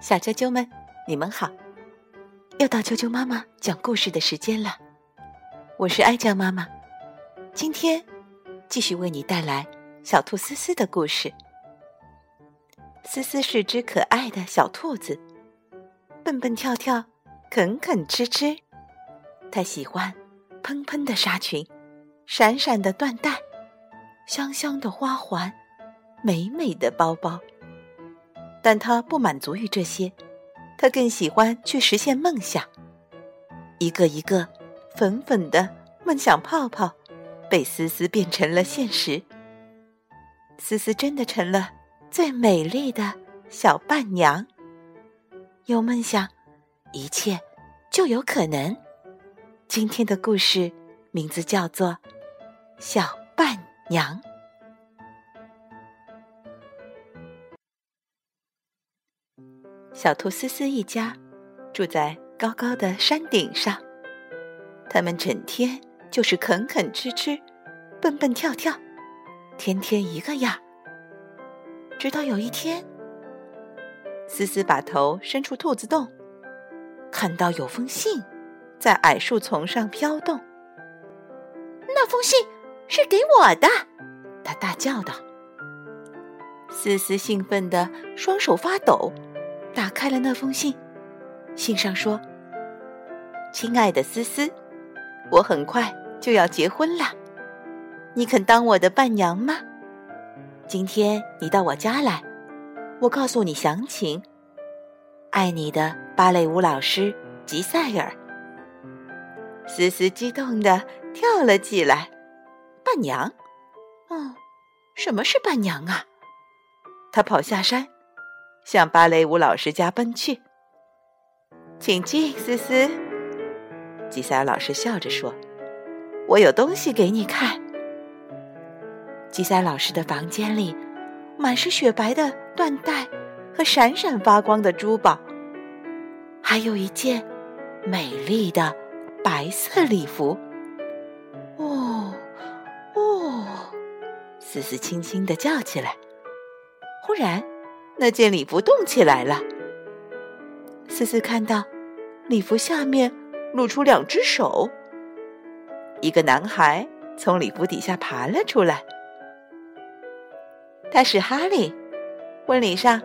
小啾啾们，你们好！又到啾啾妈妈讲故事的时间了。我是爱酱妈妈，今天继续为你带来小兔思思的故事。思思是只可爱的小兔子，蹦蹦跳跳，啃啃吃吃。它喜欢蓬蓬的纱裙，闪闪的缎带，香香的花环，美美的包包。但他不满足于这些，他更喜欢去实现梦想。一个一个粉粉的梦想泡泡，被思思变成了现实。思思真的成了最美丽的小伴娘。有梦想，一切就有可能。今天的故事名字叫做《小伴娘》。小兔思思一家住在高高的山顶上，他们整天就是啃啃吃吃，蹦蹦跳跳，天天一个样。直到有一天，思思把头伸出兔子洞，看到有封信在矮树丛上飘动。那封信是给我的，他大叫道。思思兴奋的双手发抖。打开了那封信，信上说：“亲爱的思思，我很快就要结婚了，你肯当我的伴娘吗？今天你到我家来，我告诉你详情。爱你的芭蕾舞老师吉赛尔。”思思激动的跳了起来，“伴娘？哦，什么是伴娘啊？”他跑下山。向芭蕾舞老师家奔去。请进，思思。吉赛老师笑着说：“我有东西给你看。”吉赛老师的房间里满是雪白的缎带和闪闪发光的珠宝，还有一件美丽的白色礼服。哦哦，思思轻轻的叫起来。忽然。那件礼服动起来了。思思看到礼服下面露出两只手，一个男孩从礼服底下爬了出来。他是哈利，婚礼上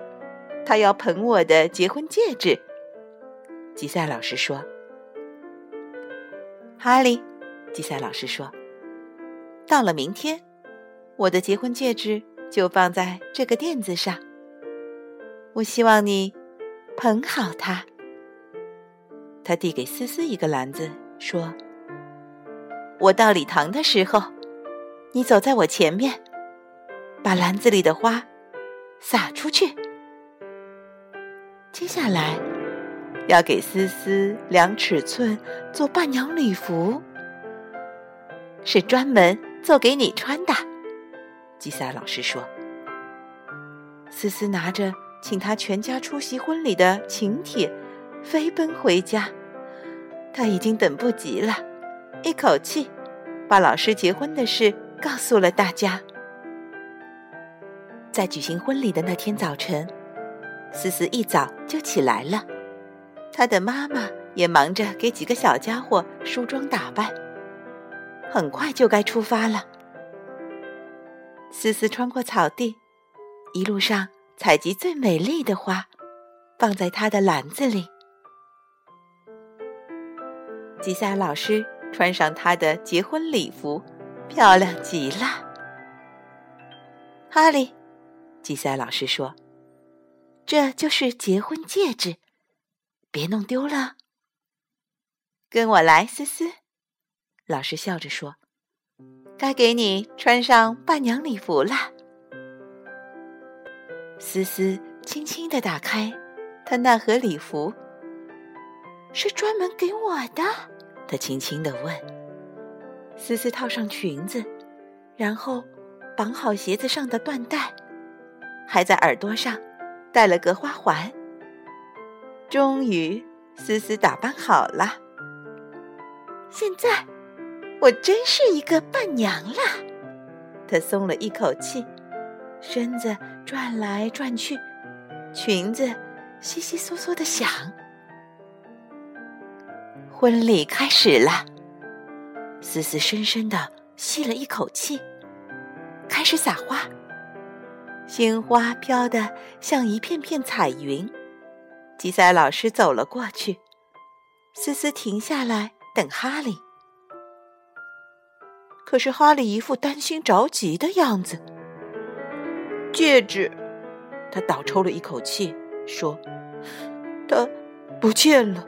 他要捧我的结婚戒指。吉赛老师说：“哈利，吉赛老师说，到了明天，我的结婚戒指就放在这个垫子上。”我希望你捧好它。他递给思思一个篮子，说：“我到礼堂的时候，你走在我前面，把篮子里的花撒出去。接下来要给思思量尺寸做伴娘礼服，是专门做给你穿的。”吉萨老师说。思思拿着。请他全家出席婚礼的请帖，飞奔回家。他已经等不及了，一口气把老师结婚的事告诉了大家。在举行婚礼的那天早晨，思思一早就起来了，他的妈妈也忙着给几个小家伙梳妆打扮。很快就该出发了。思思穿过草地，一路上。采集最美丽的花，放在他的篮子里。吉赛老师穿上他的结婚礼服，漂亮极了。哈利，吉赛老师说：“这就是结婚戒指，别弄丢了。”跟我来，思思。老师笑着说：“该给你穿上伴娘礼服了。”思思轻轻地打开她那盒礼服，是专门给我的。她轻轻地问：“思思套上裙子，然后绑好鞋子上的缎带，还在耳朵上戴了个花环。终于，思思打扮好了。现在，我真是一个伴娘了。”她松了一口气。身子转来转去，裙子窸窸窣窣的响。婚礼开始了，思思深深的吸了一口气，开始撒花。鲜花飘得像一片片彩云。吉赛老师走了过去，思思停下来等哈利。可是哈利一副担心着急的样子。戒指，他倒抽了一口气，说：“他不见了。”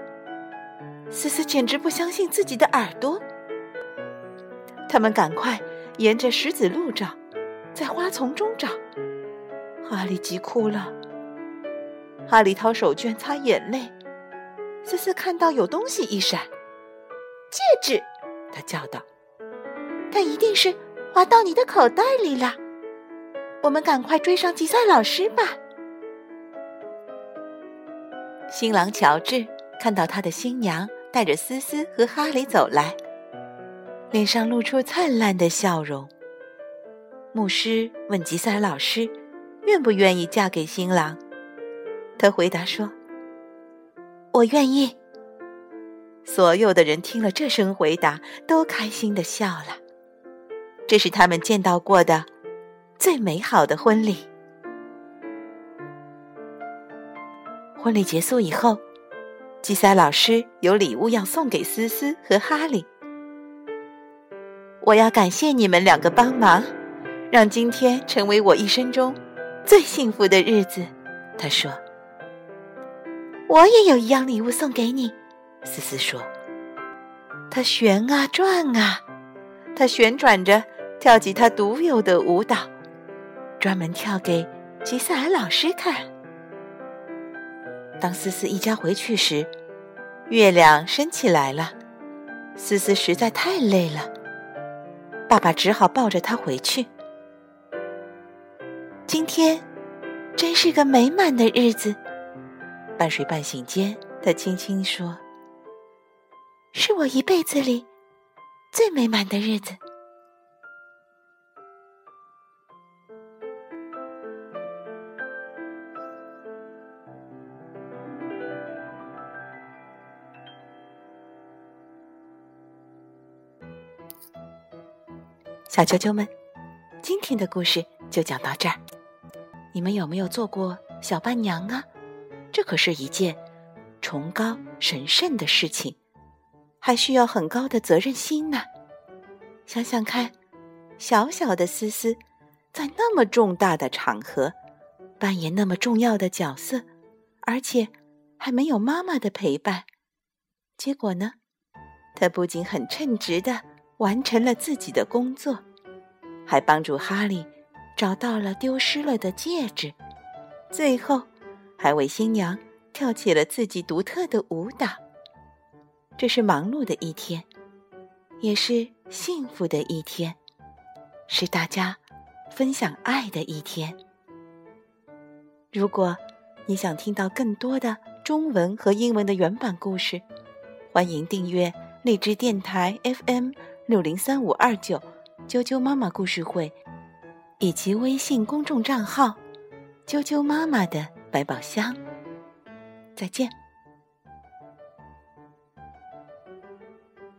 思思简直不相信自己的耳朵。他们赶快沿着石子路找，在花丛中找。哈利急哭了。哈利掏手绢擦眼泪。思思看到有东西一闪，戒指，他叫道：“它一定是滑到你的口袋里了。”我们赶快追上吉赛老师吧！新郎乔治看到他的新娘带着思思和哈利走来，脸上露出灿烂的笑容。牧师问吉赛老师愿不愿意嫁给新郎，他回答说：“我愿意。”所有的人听了这声回答，都开心的笑了。这是他们见到过的。最美好的婚礼。婚礼结束以后，吉赛老师有礼物要送给思思和哈利。我要感谢你们两个帮忙，让今天成为我一生中最幸福的日子。他说：“我也有一样礼物送给你。”思思说：“他旋啊转啊，他旋转着跳起他独有的舞蹈。”专门跳给吉赛尔老师看。当思思一家回去时，月亮升起来了。思思实在太累了，爸爸只好抱着她回去。今天真是个美满的日子。半睡半醒间，他轻轻说：“是我一辈子里最美满的日子。”小啾啾们，今天的故事就讲到这儿。你们有没有做过小伴娘啊？这可是一件崇高神圣的事情，还需要很高的责任心呢。想想看，小小的思思，在那么重大的场合扮演那么重要的角色，而且还没有妈妈的陪伴，结果呢？她不仅很称职的。完成了自己的工作，还帮助哈利找到了丢失了的戒指，最后还为新娘跳起了自己独特的舞蹈。这是忙碌的一天，也是幸福的一天，是大家分享爱的一天。如果你想听到更多的中文和英文的原版故事，欢迎订阅荔枝电台 FM。六零三五二九，啾啾妈妈故事会，以及微信公众账号“啾啾妈妈的百宝箱”。再见。